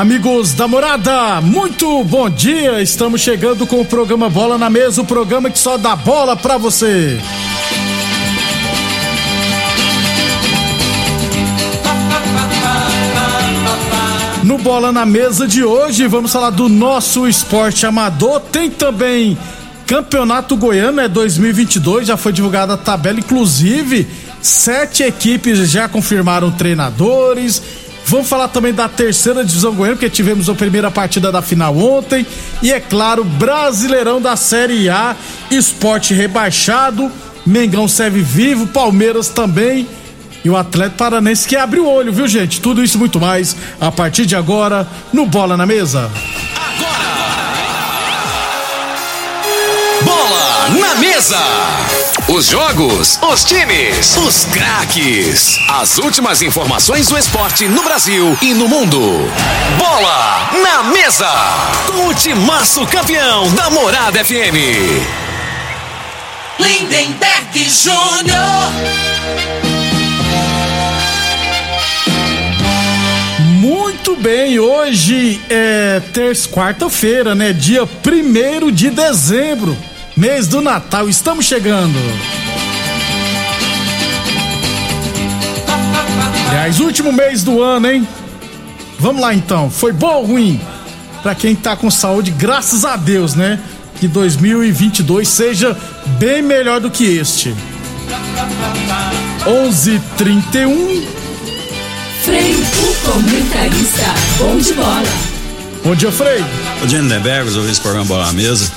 Amigos da morada, muito bom dia. Estamos chegando com o programa Bola na Mesa o programa que só dá bola pra você. No Bola na Mesa de hoje, vamos falar do nosso esporte amador. Tem também Campeonato Goiano, é 2022, já foi divulgada a tabela, inclusive sete equipes já confirmaram treinadores. Vamos falar também da terceira divisão goiana, porque tivemos a primeira partida da final ontem. E é claro, Brasileirão da Série A, esporte rebaixado, Mengão serve vivo, Palmeiras também. E o Atlético Paranense que abre o olho, viu, gente? Tudo isso e muito mais a partir de agora no Bola na Mesa. Na mesa. Os jogos, os times, os craques. As últimas informações do esporte no Brasil e no mundo. Bola na mesa. Com o timaço campeão da Morada FM. Lindenberg Júnior. Muito bem, hoje é terça, quarta-feira, né? Dia 1 de dezembro, mês do Natal, estamos chegando. Aliás, último mês do ano, hein? Vamos lá então, foi bom ou ruim? Pra quem tá com saúde, graças a Deus, né? Que 2022 seja bem melhor do que este. 11:31 Frei, o comentarista. Bom de bola. Bom dia, Frei. Bom dia, Lindenberg, os ouvintes do programa Bola na Mesa.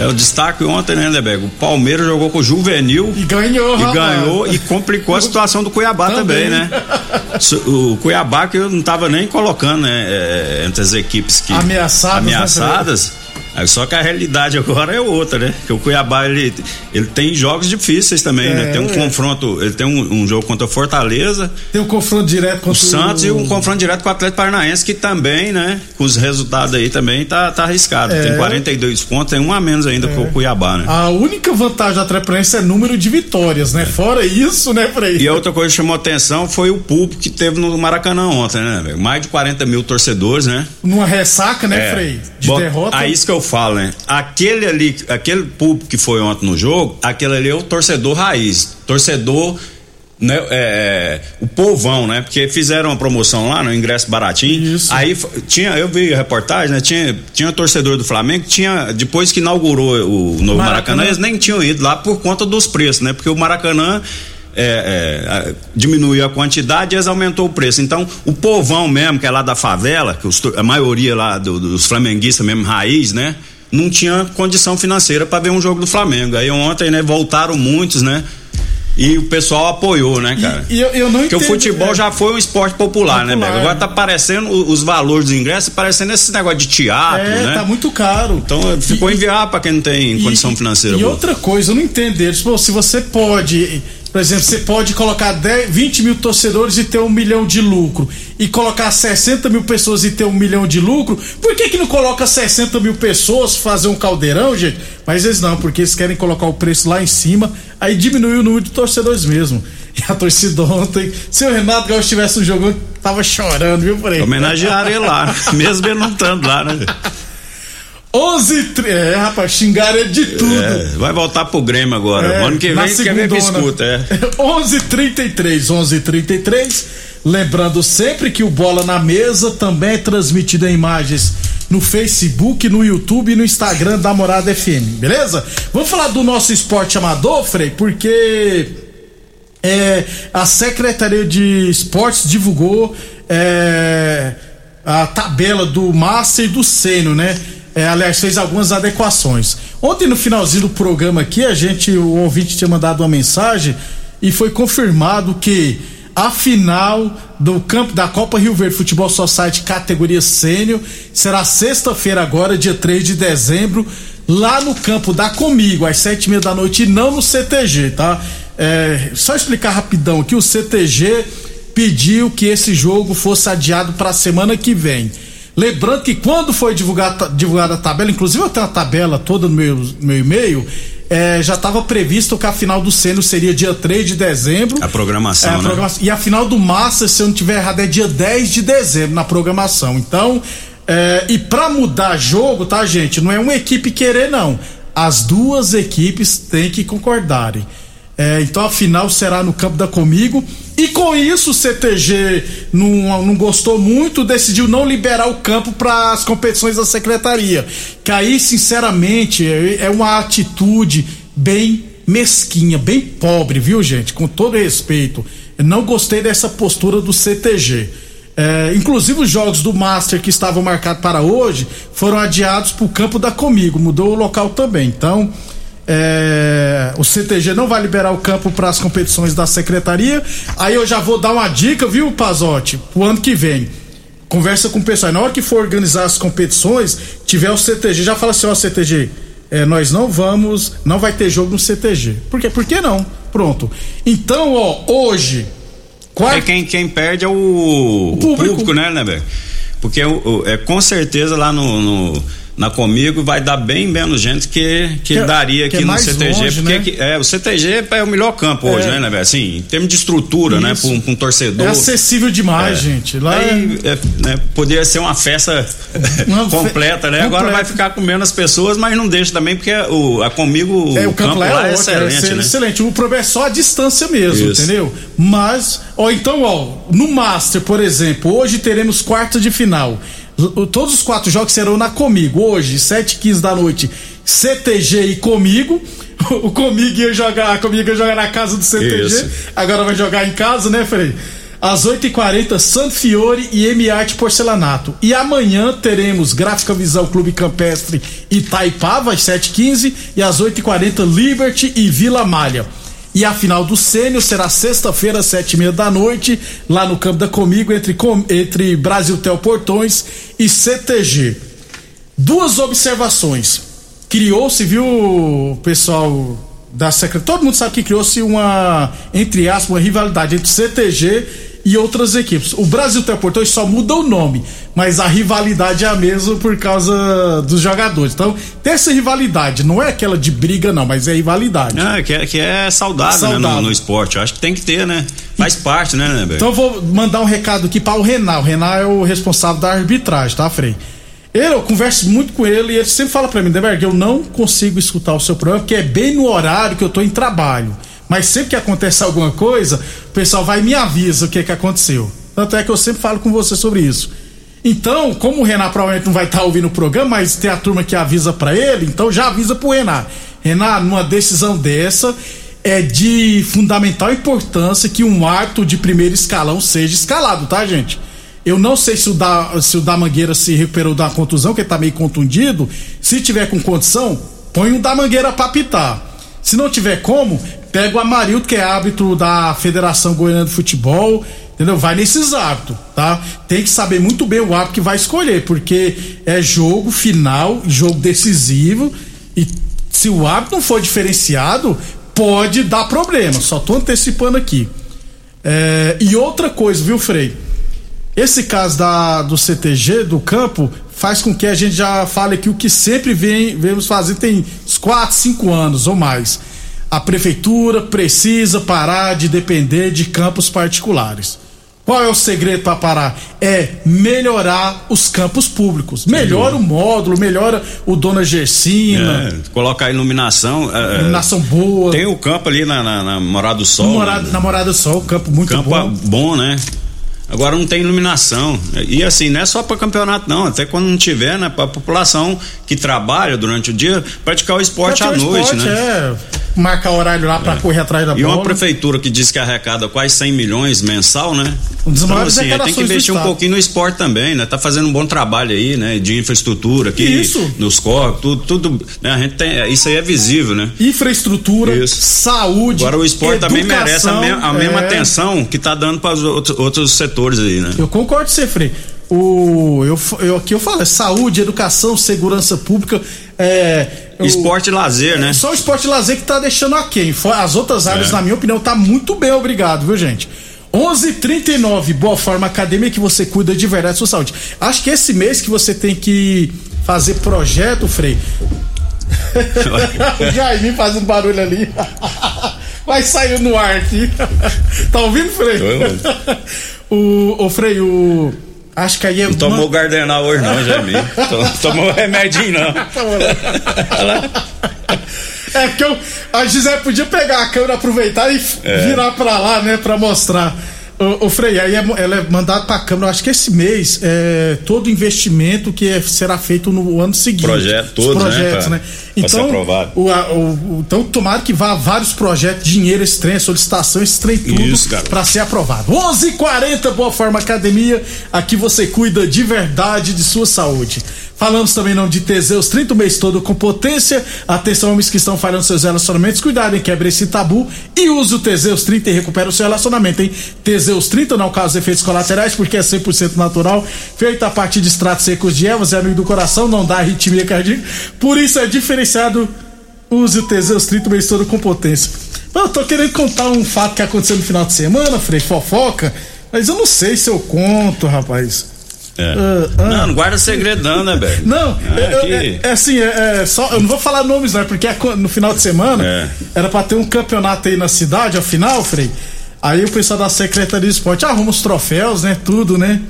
É o destaque ontem, né, Lindenberg? O Palmeiras jogou com o Juvenil E ganhou, e rapaz. ganhou e complicou a situação do Cuiabá também, Também. né? O Cuiabá que eu não tava nem colocando, né, é, entre as equipes que Ameaçadas, né, ameaçadas. Aí Só que a realidade agora é outra, né? Que o Cuiabá ele, ele tem jogos difíceis também, É, né? Tem um é. confronto, ele tem um, um jogo contra o Fortaleza, Tem um confronto direto o contra Santos e um confronto direto com o Atlético Paranaense, que também, né, com os resultados aí também tá, tá arriscado. É. Tem 42 pontos, tem um a menos ainda que o Cuiabá, né? A única vantagem da Atlético é número de vitórias, né? Fora isso, né, Frei? E a outra coisa que chamou atenção foi o público que teve no Maracanã ontem, né? Mais de 40 mil torcedores, né? Numa ressaca, né, É. Frei? De Bom, derrota. Aí isso que eu falo, né? Aquele ali, aquele público que foi ontem no jogo, aquele ali é o torcedor raiz. Torcedor. Né, é, é, o povão, né? Porque fizeram uma promoção lá no ingresso baratinho. Isso. Aí tinha, eu vi a reportagem, né? Tinha, tinha torcedor do Flamengo, tinha, depois que inaugurou o novo Maracanã. Maracanã, eles nem tinham ido lá por conta dos preços, né? Porque o Maracanã é, é, diminuiu a quantidade e eles aumentou o preço. Então, o povão mesmo, que é lá da favela, que os a maioria lá do- dos flamenguistas mesmo, raiz, né? Não tinha condição financeira para ver um jogo do Flamengo. Aí ontem, né, voltaram muitos, né? E o pessoal apoiou, né, cara? E eu, eu não Porque o entendo, futebol é. já foi um esporte popular, né, Popular. Bega? Agora tá parecendo o- os valores dos ingressos, parecendo esse negócio de teatro, É, né? tá muito caro. Então ficou E- inviável para quem não tem E- condição financeira E boa. outra coisa, eu não entendo eles. Pô, se você pode Por exemplo, você pode colocar 10, 20 mil torcedores e ter um milhão de lucro. E colocar 60 mil pessoas e ter um milhão de lucro. Por que, que não coloca 60 mil pessoas fazer um caldeirão, gente? Mas eles não, porque eles querem colocar o preço lá em cima. Aí diminui o número de torcedores mesmo. E a torcida ontem, se o Renato Gaúcho tivesse um jogo, tava chorando, viu, por aí? Homenagearam ele lá, mesmo ele não estando lá, né? 11 tre- É, rapaz, xingaram ele de tudo. É, vai voltar pro Grêmio agora. É, ano que vem quer ver que segundona. escuta, é. 11:33, 11:33. Lembrando sempre que o Bola na Mesa também é transmitido em imagens no Facebook, no YouTube e no Instagram da Morada FM, beleza? Vamos falar do nosso esporte amador, Frei, porque é, a Secretaria de Esportes divulgou é, a tabela do Master e do Sênior, né? É, aliás, fez algumas adequações. Ontem, no finalzinho do programa aqui, a gente, o ouvinte tinha mandado uma mensagem e foi confirmado que a final do campo da Copa Rio Verde Futebol Society categoria sênior será sexta-feira agora, dia 3 de dezembro, lá no campo da Comigo, às sete e meia da noite, e não no CTG, tá? É, só explicar rapidão aqui, o CTG pediu que esse jogo fosse adiado para a semana que vem. Lembrando que quando foi divulgada, divulgada a tabela, inclusive eu tenho a tabela toda no meu, meu e-mail, é, já estava previsto que a final do Sênior seria dia 3 de dezembro. A programação, É, a né? programação. E a final do Master, se eu não tiver errado, é dia 10 de dezembro na programação. Então, é, e pra mudar jogo, tá, gente? Não é uma equipe querer, não. As duas equipes têm que concordarem. É, então a final será no campo da Comigo. E com isso o CTG não, não gostou muito, decidiu não liberar o campo para as competições da secretaria. Que aí, sinceramente, é, é uma atitude bem mesquinha, bem pobre, viu, gente? Com todo respeito. Eu não gostei dessa postura do CTG. É, inclusive os jogos do Master que estavam marcados para hoje foram adiados para o campo da Comigo, mudou o local também. Então, é, o CTG não vai liberar o campo para as competições da secretaria. Aí eu já vou dar uma dica, viu, Pazotti, pro ano que vem. Conversa com o pessoal. Na hora que for organizar as competições, tiver o CTG, já fala assim, ó, CTG, é, nós não vamos, não vai ter jogo no CTG. Por quê? Por que não? Pronto. Então, ó, hoje, quarta, É quem, quem perde é o, o público. público. né, né? Porque o- o- é, com certeza lá no, no- na Comigo vai dar bem menos gente que, que, Que é- daria que aqui é no CTG. longe, porque né? que- é, o CTG é o melhor campo É. hoje, né, né, velho? Assim, em termos de estrutura, né, Isso. pra um, pra um torcedor. é acessível demais, É. gente. Lá Aí, é- é, né, poderia ser uma festa Uma fe- completa, né? Agora completa. vai ficar com menos pessoas, mas não deixa também, porque o, a Comigo É, o campo, lá é, é excelente, é né? excelente. O problema é só a distância mesmo, Isso. entendeu? Mas, ó, então, ó, no Master, por exemplo, hoje teremos quarta de final. Todos os quatro jogos serão na Comigo. Hoje, 7 h 15 da noite, CTG e Comigo. O Comigo ia jogar, a Comigo ia jogar na casa do CTG. Isso. Agora vai jogar em casa, né, Frei? Às 8h40, Santo Fiore e M-Arte Porcelanato. E amanhã teremos Gráfica Visão Clube Campestre Itaipava, às 7h15. E às 8h40, Liberty e Vila Malha. E a final do Sênior será sexta-feira, às 7h30 da noite, lá no Campo da Comigo, entre, entre Brasil Tel Portões e CTG. Duas observações. Criou-se, viu, pessoal da secretaria? Todo mundo sabe que criou-se uma, entre aspas, uma rivalidade entre CTG e outras equipes. O Brasil Teleportões só muda o nome, mas a rivalidade é a mesma por causa dos jogadores. Então, tem essa rivalidade, não é aquela de briga, não, mas é rivalidade. Ah, que, é, que é saudável, né, Saudável. no, no esporte. Eu acho que tem que ter, né? Faz parte, né, né? Então eu vou mandar um recado aqui para o Renan. O Renan é o responsável da arbitragem, tá, Frei? Ele, eu converso muito com ele e ele sempre fala para mim, Deberg, eu não consigo escutar o seu programa porque é bem no horário que eu tô em trabalho. Mas sempre que acontece alguma coisa, o pessoal vai e me avisa o que que aconteceu. Tanto é que eu sempre falo com você sobre isso. Então, como o Renan provavelmente não vai estar ouvindo o programa, mas tem a turma que avisa para ele, então já avisa pro Renan. Renan, numa decisão dessa, é de fundamental importância que um ato de primeiro escalão seja escalado, tá, gente? Eu não sei se o da, se o da Mangueira se recuperou da contusão, que ele tá meio contundido. Se tiver com condição, põe o da Mangueira pra pitar. Se não tiver como, pega o Amarildo, que é árbitro da Federação Goiana de Futebol, entendeu? Vai nesses árbitros, tá? Tem que saber muito bem o árbitro que vai escolher, porque é jogo final, jogo decisivo, e se o árbitro não for diferenciado, pode dar problema, só tô antecipando aqui. É, e outra coisa, viu, Frei? Esse caso da, do CTG, do campo, faz com que a gente já fale aqui o que sempre vem, vemos fazer tem uns 4, 5 anos ou mais. A prefeitura precisa parar de depender de campos particulares. Qual é o segredo para parar? É melhorar os campos públicos. Melhora o módulo, melhora o Dona Gersina. É, colocar iluminação. é, é, Iluminação boa. Tem o campo ali na, na, na Morada do Sol. Morada, né? na Morada do Sol, campo muito campo bom. bom, né? Agora não tem iluminação. E assim, não é só para campeonato, não. Até quando não tiver, né? Pra população que trabalha durante o dia, praticar o esporte à noite, esporte, né? É, marcar horário lá pra correr atrás da E bola. uma prefeitura que diz que arrecada quase 100 milhões mensal, né? Um dos então, assim, tem que investir um pouquinho no esporte também, né? Tá fazendo um bom trabalho aí, né? De infraestrutura aqui, Isso. nos corpos, tudo, tudo, né? A gente tem, isso aí é visível, né? Infraestrutura, Isso. saúde. Agora o esporte também merece a, educação, me- a mesma é. atenção que tá dando para os outros, outros setores aí, né? Eu concordo com você, Frei. O, eu, eu, aqui eu falo, é saúde, educação, segurança pública. É, o- Esporte e lazer, né? Só o esporte e lazer que tá deixando aquém. Fo- As outras áreas, É. na minha opinião, tá muito bem, obrigado, viu, gente? 11:39 Boa Forma Academia que você cuida de verdade da sua saúde. Acho que esse mês que você tem que fazer projeto, Frei. o Jaime fazendo barulho ali. Vai sair no ar aqui. tá ouvindo, Frei? o, o Frei, o. Acho que aí é. Não tomou o Gardenal hoje não, Jaime. Tom- Tomou remedinho não. É porque eu, a Gisele podia pegar a câmera, aproveitar e É. virar pra lá, né, pra mostrar. O, o Frei, aí é, ela é mandada pra câmera. Eu acho que esse mês é todo investimento que é- será feito no ano seguinte. Projeto Os todo, né, projetos, né? ser Então, o, a- o- então, tomara que vá vários projetos, dinheiro, esse trem, solicitação, esse trem tudo pra ser aprovado. 11:40 Boa Forma Academia. Aqui você cuida de verdade de sua saúde. Falamos também não de Teseus 30 o mês todo com potência. Atenção, homens que estão falhando seus relacionamentos. Cuidado, hein? Quebre esse tabu e use o Teseus 30 e recupera o seu relacionamento, hein? Teseus 30 não causa efeitos colaterais porque é 100% natural. Feito a partir de extratos secos de ervas, é amigo do coração, não dá arritmia cardíaca. Por isso é diferenciado. Use o Teseus 30 o mês todo com potência. Eu tô querendo contar um fato que aconteceu no final de semana, Frei, fofoca. Mas eu não sei se eu conto, rapaz. É. Ah, ah. Não, não guarda segredo não, né, velho? Não, Ah, aqui- é, é assim, é, é só, eu não vou falar nomes, não, porque é no final de semana É. era pra ter um campeonato aí na cidade, ao final, Frei. Aí o pessoal da Secretaria de Esporte arruma os troféus, né? Tudo, né?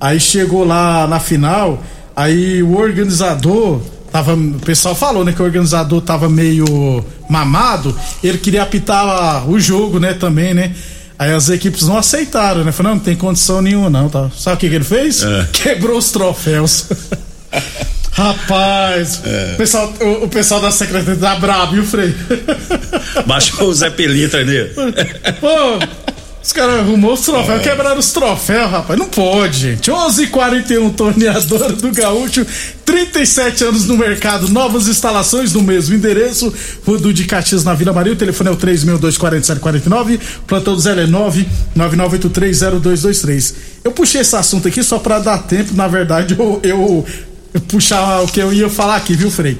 Aí chegou lá na final, aí o organizador. Tava, o pessoal falou, né, que o organizador tava meio mamado, ele queria apitar o jogo, né, também, né? Aí as equipes não aceitaram, né? Falaram, não, não tem condição nenhuma, não. Tá? Sabe o que, que ele fez? É. Quebrou os troféus. Rapaz, É. o, pessoal, o, o pessoal da secretaria tá brabo, viu, Frei? Baixou o Zé Pelitra nele. Pô, os caras arrumou os troféus, quebraram os troféus, rapaz. Não pode, gente. 11 h 41 torneadora do Gaúcho, 37 anos no mercado, novas instalações no mesmo endereço. Rodo de Caxias na Vila Maria. O telefone é o 3624749. Plantão do Zé é 999830223. Eu puxei esse assunto aqui só pra dar tempo, na verdade, eu, eu, eu puxar o que eu ia falar aqui, viu, Frei?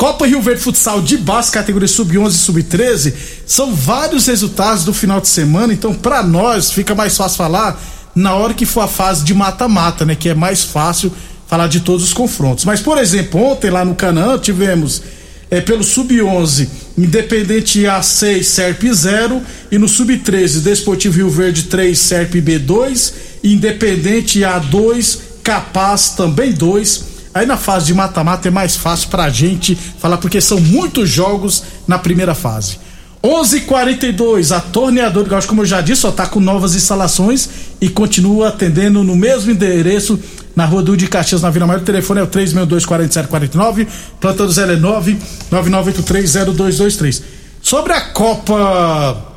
Copa Rio Verde Futsal de base, categoria sub-11 e sub-13, são vários resultados do final de semana, então para nós fica mais fácil falar na hora que for a fase de mata-mata, né, que é mais fácil falar de todos os confrontos. Mas por exemplo, ontem lá no Canaã tivemos é, pelo sub-11 Independente A6 Serp 0 e no sub-13 Desportivo Rio Verde 3 Serp B2 Independente A2 Capaz também 2 Aí na fase de mata-mata é mais fácil pra gente falar, porque são muitos jogos na primeira fase. 11:42 a Torneador do Gaúcho, como eu já disse, só tá com novas instalações e continua atendendo no mesmo endereço na Rua do de Caxias, na Vila Maria. O telefone é o 3624749, plantão do 09 99830223. Sobre a Copa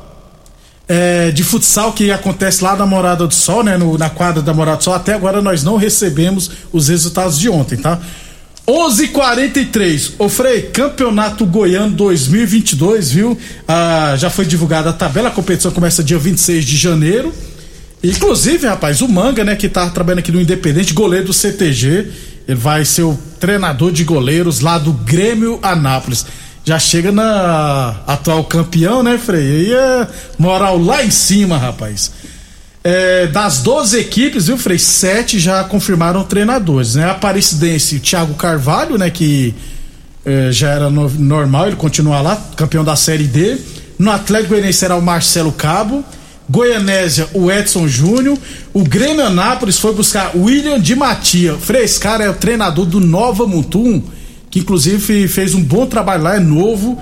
é, de futsal que acontece lá na Morada do Sol, né? no- na quadra da Morada do Sol. Até agora nós não recebemos os resultados de ontem, tá? 11:43. Ô Frei, Campeonato Goiano 2022, viu? Ah, já foi divulgada a tabela. A competição começa dia 26 de janeiro. Inclusive, rapaz, o Manga, né, que tá trabalhando aqui no Independente, goleiro do CTG, ele vai ser o treinador de goleiros lá do Grêmio Anápolis. Já chega na atual campeão, né, Frei? Aí é moral lá em cima, rapaz. É, das 12 equipes, viu, Frei? Sete já confirmaram treinadores, né? Aparecidense, o Thiago Carvalho, né, que é, já era no, normal, ele continua lá, campeão da Série D. No Atlético Goianiense será o Marcelo Cabo. Goianésia, o Edson Júnior. O Grêmio Anápolis foi buscar William de Matia. Frei, esse cara é o treinador do Nova Mutum, que inclusive fez um bom trabalho lá, é novo.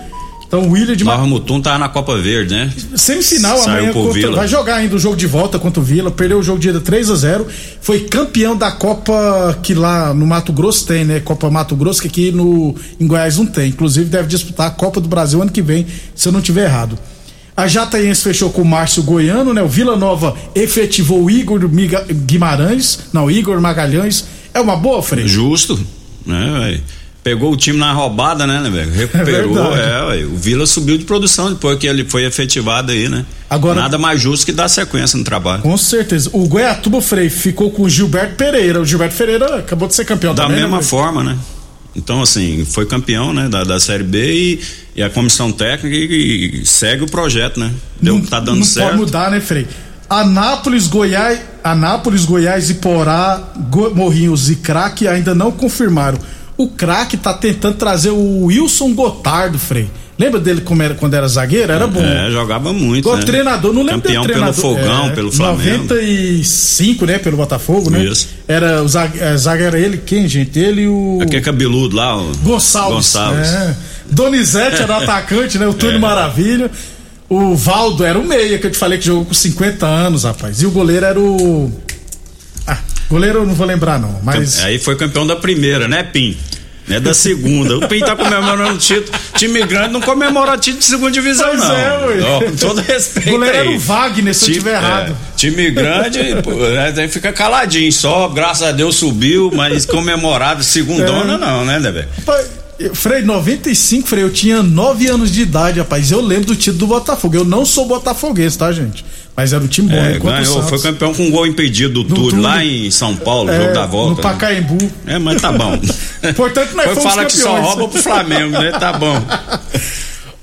Então o William de Nova Mutum tá na Copa Verde, né? Semifinal Saiu amanhã contra, Vila. vai jogar ainda o jogo de volta contra o Vila, perdeu o jogo de ida 3 a 0 foi campeão da Copa que lá no Mato Grosso tem, né? Copa Mato Grosso que aqui no em Goiás não tem. Inclusive deve disputar a Copa do Brasil ano que vem, se eu não tiver errado. A Jataiense fechou com o Márcio Goiano, né? O Vila Nova efetivou o Igor Guimarães, não, Igor Magalhães. É uma boa, Frei? Justo, né, velho? Pegou o time na roubada, né, né, velho? Recuperou, verdade. é, ué. O Vila subiu de produção depois que ele foi efetivado aí, né? Agora- Nada mais justo que dar sequência no trabalho. Com certeza. O Goiatuba Frei ficou com o Gilberto Pereira. O Gilberto Pereira acabou de ser campeão Da também, né, mesma Frei? forma, né? Então, assim, foi campeão, né, da, da Série B e, e a comissão técnica e, e segue o projeto, né? Deu, não, tá dando não certo. pode mudar, né, Frei? Anápolis, Goiás, Anápolis, Goiás, Iporá, Go, Morrinhos e Craque ainda não confirmaram. O Craque tá tentando trazer o Wilson Gotardo, Frei. Lembra dele como era, quando era zagueiro? Era bom. É, jogava muito, Igual né? treinador, não lembro Campeão dele pelo treinador. Fogão, é, pelo Flamengo. 95, né, pelo Botafogo, né? Isso. Era o é, zagueiro ele, quem, gente? Ele e o Aquele cabeludo lá, o Gonçalves. Gonçalves. É. Donizete era atacante, né? O Túlio É. Maravilha. O Valdo era o meia que eu te falei que jogou com 50 anos, rapaz. E o goleiro era o. Ah, goleiro eu não vou lembrar, não. Mas. Aí foi campeão da primeira, né, Pim? É da segunda. O Pim tá comemorando o título. Time grande não comemora título de segunda divisão, Pois não. é. Ó, com todo respeito. O goleiro aí. era o Wagner, se eu Time- tiver errado. é, time grande, pô, né, aí fica caladinho, só, graças a Deus subiu, mas comemorado segundona É. não, né, eu- Frei, 95, Frei, eu tinha 9 anos de idade, rapaz. Eu lembro do título do Botafogo. Eu não sou botafoguês, tá, gente? Mas era um time bom, É, ganhou, foi campeão com um gol impedido do, Túlio, Túlio. lá em São Paulo, É, jogo da volta. No né? Pacaembu. É, mas tá bom. Portanto, nós Foi fomos falar que só campeões. rouba pro Flamengo, né? Tá bom.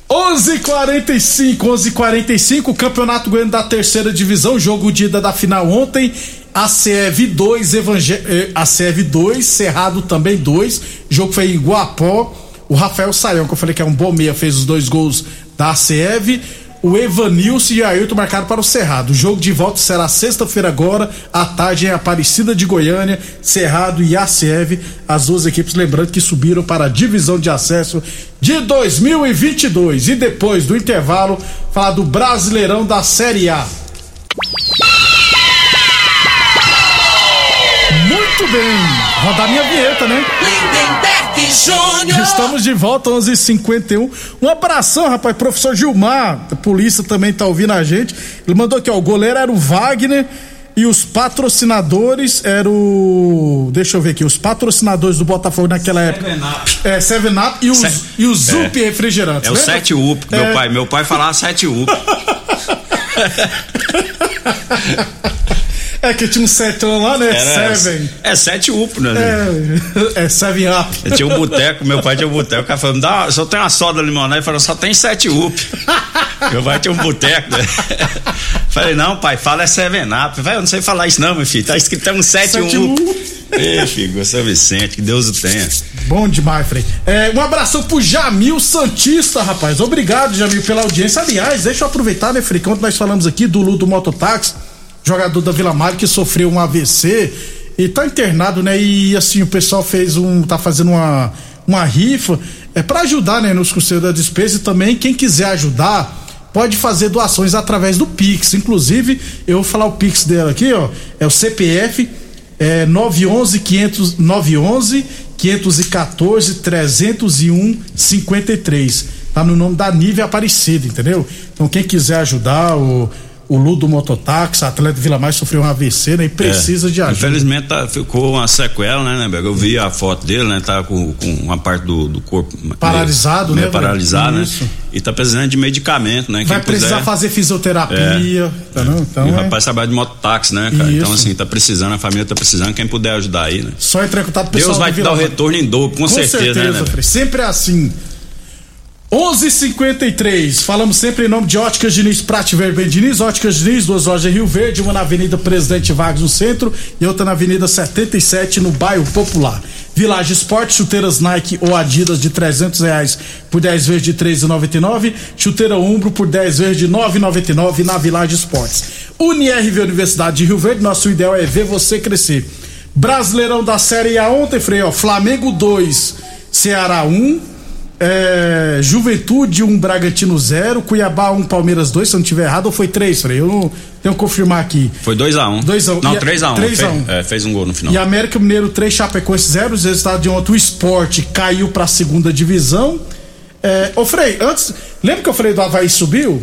11:45, 11:45, Campeonato Goiano da Terceira Divisão, jogo de ida da final ontem. ACEV 2, Evangel... eh, ACEV 2, Cerrado também 2. Jogo foi em Guapó. O Rafael Saião, que eu falei que é um bom meia, fez os dois gols da ACEV. O Evanilson e Ailton marcaram para o Cerrado. O jogo de volta será sexta-feira agora, à tarde em Aparecida de Goiânia, Cerrado e ACEV, as duas equipes lembrando que subiram para a divisão de acesso de 2022. E depois do intervalo, falar do Brasileirão da Série A. Muito bem, rodar minha vinheta, né? Lindenberg Júnior. Estamos de volta, 11:51. h 51 Um abração, rapaz. Professor Gilmar, da polícia também tá ouvindo a gente. Ele mandou aqui, ó. O goleiro era o Wagner e os patrocinadores eram o. Deixa eu ver aqui. Os patrocinadores do Botafogo naquela época. É, Seven Up e os, Se- e o Zup Refrigerantes. É o lembra? 7 up, meu É. pai. Meu pai falava 7 up. É que tinha um setão lá, né? Era, Seven. É 7 up, né? É, é Seven Up. Eu tinha um boteco, meu pai tinha um boteco. O cara falou, dá, só tem uma soda limonada. Ele falou, só tem 7 up. meu pai tinha um boteco. Né? Falei, não, pai, fala é 7 up. Vai, eu não sei falar isso, não, meu filho. Tá escrito é um 7 Sete up. up. Ei, filho, São Vicente, que Deus o tenha. Bom demais, Frei. É, um abração pro Jamil Santista, rapaz. Obrigado, Jamil, pela audiência. Aliás, deixa eu aproveitar, né, Frei? Quando nós falamos aqui do Ludo Mototáxi, jogador da Vila Mário que sofreu um AVC e tá internado, né? E assim, o pessoal fez um. tá fazendo uma, uma rifa. É para ajudar, né, nos custos da despesa e também quem quiser ajudar. Pode fazer doações através do Pix. Inclusive, eu vou falar o Pix dela aqui, ó. É o CPF é 911 500 911 514 301 53. Tá no nome da Nívia Aparecida, entendeu? Então quem quiser ajudar o Ludo Mototáxi, atleta Vila Mais sofreu um AVC, né? E precisa de ajuda. Infelizmente tá- ficou uma sequela, né, né, Bega? Eu vi a foto dele, né? Tá com, com uma parte do, do corpo Paralisado, meio né, Paralisado, né? Isso. E tá precisando de medicamento, né? Vai Quem precisar puder- fazer fisioterapia, tá não? Então E o é rapaz trabalha de mototáxi, né, cara? Então, Isso. assim, tá precisando, a família tá precisando, quem puder ajudar aí, né? só entrar em contato pessoal Deus vai te dar o retorno em dobro, com, Com certeza, né, né? Frei? Sempre é assim. 11:53. Falamos sempre em nome de Óticas Diniz, Prate Verben Diniz, Óticas Diniz, duas lojas em Rio Verde, uma na Avenida Presidente Vargas no centro e outra na Avenida 77 no bairro Popular. Village Esporte, chuteiras Nike ou Adidas de 300 reais por 10 vezes de 3,99. Chuteira Umbro por 10 vezes de 9,99 na Village Esportes. UniRV Universidade de Rio Verde, nosso ideal é ver você crescer. Brasileirão da Série A ontem, Frei, ó, Flamengo 2, Ceará 1. É, Juventude 1, um, Bragantino 0, Cuiabá 1, um, Palmeiras 2, se eu não tiver errado, ou foi 3, Frei? Eu não tenho que confirmar aqui. Foi 2x1. 2x1. Um. Não, 3x1. 3x1. Fez, é, fez um gol no final. E América Mineiro 3, Chapecoense 0. Os resultados de ontem, o esporte caiu pra segunda divisão. É, ô Frei, antes. Lembra que eu falei do Havaí subiu?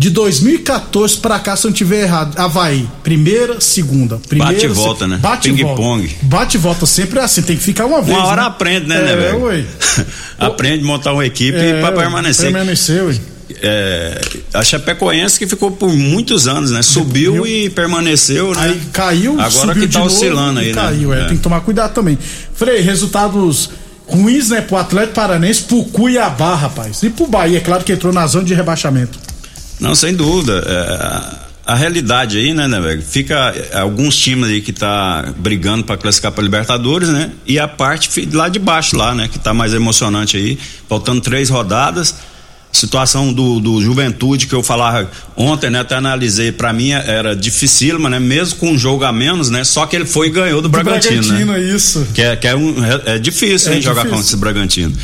De 2014 pra cá, se eu não tiver errado, Havaí, primeira, segunda. Primeira, bate e volta, né? Bate Ping e volta. pong. Bate e volta sempre é assim, tem que ficar uma vez. Uma hora né? aprende, né, é, né, velho? Aprende a montar uma equipe É, pra permanecer. Permanecer, ué. É, a Chapecoense que ficou por muitos anos, né? Subiu e permaneceu, né? Aí caiu, Agora subiu que tá oscilando aí, né? caiu, é, É. tem que tomar cuidado também. Frei, resultados ruins, né, pro Atlético Paranense, pro Cuiabá, rapaz. E pro Bahia, é claro que entrou na zona de rebaixamento. Não, sem dúvida. É, a realidade aí, né, né, velho? Fica é, alguns times aí que tá brigando para classificar para Libertadores, né? E a parte lá de baixo lá, né, que tá mais emocionante aí, faltando três rodadas. Situação do, do Juventude que eu falava ontem, né? Até analisei, para mim era dificílima, né? Mesmo com um jogo a menos, né? Só que ele foi e ganhou do, Bragantino, né? Bragantino, isso. Que é, que é, um, é, é difícil, É hein, jogar difícil. contra esse Bragantino.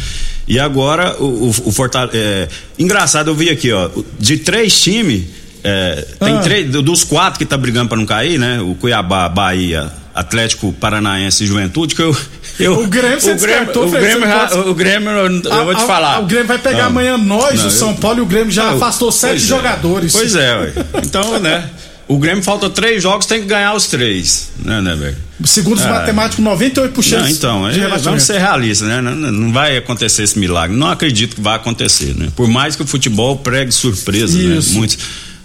E agora o, o, o Fortaleza. É, engraçado, eu vi aqui, ó. De três times, é, tem Ah. três. do- Dos quatro que tá brigando pra não cair, né? O Cuiabá, Bahia, Atlético Paranaense e Juventude, que eu. eu O Grêmio você o Grêmio, o Grêmio, já- o Grêmio, eu, eu vou te A- a- falar. O Grêmio vai pegar Não. amanhã nós, Não, o São eu- Paulo, e o Grêmio já Não, afastou sete é. jogadores. Pois é, ué. Então, né? O Grêmio falta três jogos, tem que ganhar os três, né, né, velho? Segundo os É. matemáticos, 98% Não, então, de é, vamos ser realistas, né? Não, não vai acontecer esse milagre. Não acredito que vai acontecer, né? Por mais que o futebol pregue surpresas, né? Isso. Muitos.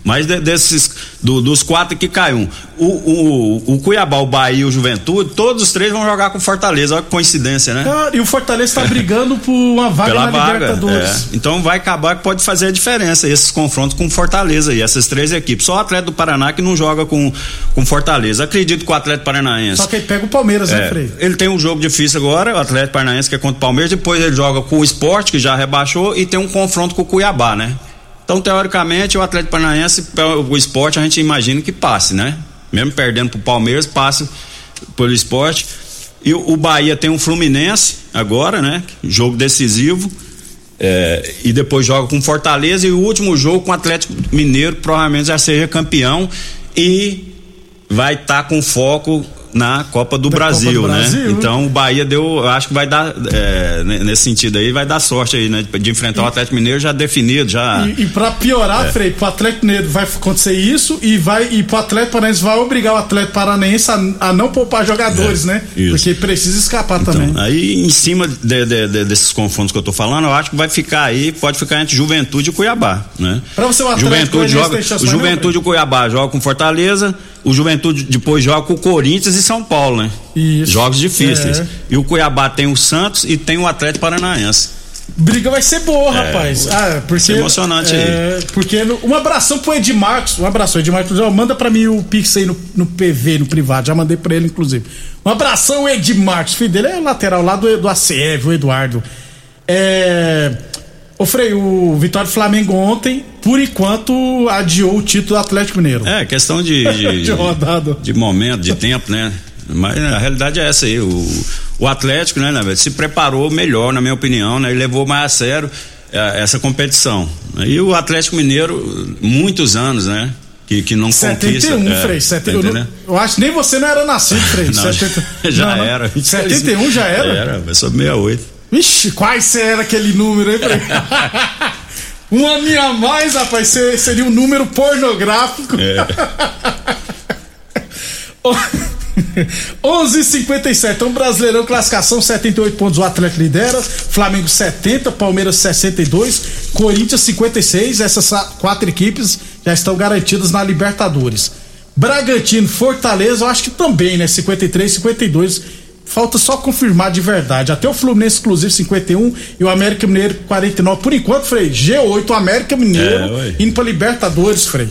Mas de- desses, do- dos quatro que cai um. O, o, o Cuiabá, o Bahia e o Juventude, todos os três vão jogar com Fortaleza. Olha que coincidência, né? Cara, e o Fortaleza tá brigando por uma vaga Pela na vaga. Libertadores. é. Então vai acabar que pode fazer a diferença esses confrontos com Fortaleza e essas três equipes. Só o Atlético do Paraná que não joga com, com Fortaleza. Acredito que o Atlético Paranaense. Só que aí pega o Palmeiras, né, É, Frei? ele tem um jogo difícil agora, o Atlético Paranaense que é contra o Palmeiras, depois ele joga com o Sport, que já rebaixou, e tem um confronto com o Cuiabá, né? Então, teoricamente, o Atlético Paranaense, o Sport, a gente imagina que passe, né? Mesmo perdendo pro Palmeiras, passe pelo Sport. E o Bahia tem um Fluminense agora, né? Jogo decisivo. É, e depois joga com Fortaleza e o último jogo com o Atlético Mineiro, provavelmente já seja campeão e vai estar com foco na Copa do, Brasil, Copa do né? Brasil. Então o Bahia deu, eu acho que vai dar é, ne- nesse sentido aí, vai dar sorte aí, né? De, enfrentar o Atlético Mineiro já definido, já. E, e pra piorar, É. Frei, pro Atlético Mineiro vai acontecer isso e vai e pro Atlético Paranaense vai obrigar o Atlético Paranaense a, a não poupar jogadores, né? É, isso. Porque precisa escapar também. Então, aí em cima de- de- de- desses confrontos que eu tô falando, eu acho que vai ficar aí, pode ficar entre Juventude e Cuiabá, né? Pra você, o Atlético Juventude joga, o Juventude e o Cuiabá joga com Fortaleza, o Juventude depois joga com o Corinthians e São Paulo, né? Isso. Jogos difíceis. É. E o Cuiabá tem o Santos e tem o Atlético Paranaense. Briga vai ser boa, É, rapaz. Ah, porque, emocionante é, Porque no- um abração pro Edmarcos. Um abração, Edmarcos. Manda pra mim o Pix aí no, no PV, no privado. Já mandei pra ele, inclusive. Um abração, Edmarcos. Filho dele é lateral lá do, do ACF, o Eduardo. É. Ô Frei, o Vitória do Flamengo ontem, por enquanto, adiou o título do Atlético Mineiro. É, questão de, de, De rodada. de momento, de tempo, né? Mas a realidade é essa aí. O, o Atlético, né, né, se preparou melhor, na minha opinião, né? E levou mais a sério é, essa competição. E o Atlético Mineiro, muitos anos, né? Que, que não 71, conquista. é, Frei. tá 70, eu, acho que nem você não era nascido, Frei. Não, 70 já não, não. era. 71 já era? Era, eu sou 68. Vixe, quais será aquele número, hein, Frei? um aninho a mais, rapaz, se- seria um número pornográfico. É. 11:57. Então, Brasileirão, classificação 78 pontos. O Atlético lidera. Flamengo 70, Palmeiras 62, Corinthians 56. Essas sa- quatro equipes já estão garantidas na Libertadores. Bragantino, Fortaleza, eu acho que também, né? 53, 52. Falta só confirmar de verdade. Até o Fluminense, inclusive, 51 e o América Mineiro 49. Por enquanto, Frei, G8, o América Mineiro É, indo pra Libertadores, Frei.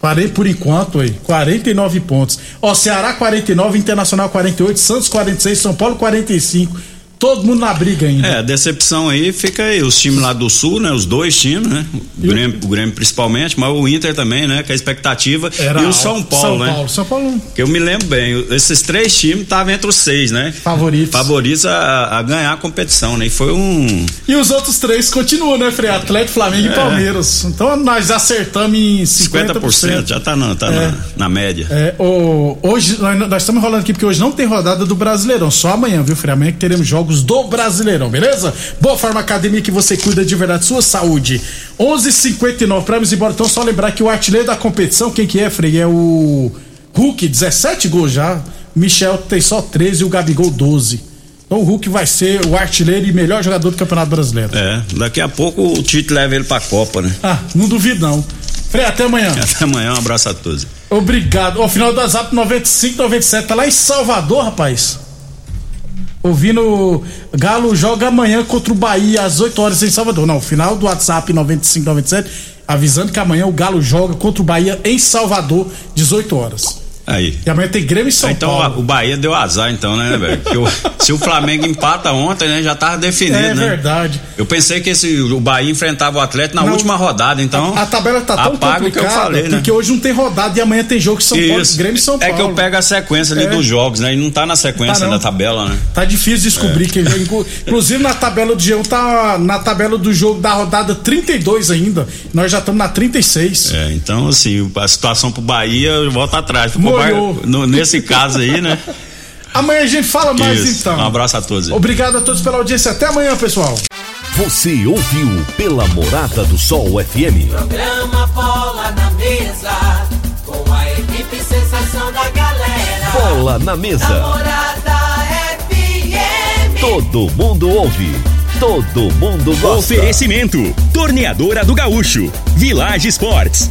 Parei por enquanto aí, 49 pontos. Ó, Ceará 49, Internacional 48, Santos 46, São Paulo 45. Todo mundo na briga ainda. É, a decepção aí fica aí, os times lá do Sul, né? Os dois times, né? O Grêmio, o Grêmio principalmente, mas o Inter também, né? Que a expectativa. Era e o São Paulo, São né? Paulo, São Paulo Que eu me lembro bem, esses três times estavam entre os seis, né? favoritos. Favoritos a, a ganhar a competição, né? E foi um. E os outros três continuam, né, Frei? Atlético, Flamengo É. e Palmeiras. Então nós acertamos em 50%. 50%, já tá, na, tá na, na média. É, o- hoje, nós, nós estamos rolando aqui porque hoje não tem rodada do Brasileirão, só amanhã, viu, Frei? Amanhã que teremos jogos do Brasileirão, beleza? Boa Forma Academia que você cuida de verdade sua saúde. 11:59 para irmos embora. Então, só lembrar que o artilheiro da competição, quem que é, Frei? É o Hulk, 17 gols já. Michel tem só 13 e o Gabigol 12. Então o Hulk vai ser o artilheiro e melhor jogador do Campeonato Brasileiro. É, daqui a pouco o Tite leva ele pra Copa, né? Ah, não duvido não. Frei, até amanhã. Até amanhã, um abraço a todos. Obrigado. O final do WhatsApp 95, 97. Tá lá em Salvador, rapaz. Ouvindo. Galo joga amanhã contra o Bahia às 8 horas em Salvador. Não, final do WhatsApp 95, 97. Avisando que amanhã o Galo joga contra o Bahia em Salvador, 18 horas. Aí. E amanhã tem Grêmio e São então Paulo. o Bahia deu azar, então, né, velho? Se o Flamengo empata ontem, né, já tava definido, É né? verdade. Eu pensei que esse, o Bahia enfrentava o Atlético na Não. última rodada, então. A tabela tá tão o que eu complicada falei, né? porque hoje não tem rodada e amanhã tem jogo São Paulo, Isso. Grêmio e São Paulo. É que eu pego a sequência ali É. dos jogos, né? E não tá na sequência Tá da tabela, né? Tá difícil descobrir quem joga. Inclu- Inclusive na tabela do G1 tá na tabela do jogo da rodada 32 ainda. Nós já estamos na 36. É, então, assim, a situação pro Bahia volta atrás. Ficou Mais- no- nesse caso aí, né? Amanhã a gente fala mais Isso. então. Um abraço a todos. aí. Obrigado a todos pela audiência. Até amanhã, pessoal. Você ouviu pela Morada do Sol FM. Programa Bola na Mesa, com a equipe sensação da galera. Bola na mesa. Namorada FM. Todo mundo ouve. Todo mundo gosta. Oferecimento: Torneadora do Gaúcho, Village Sports,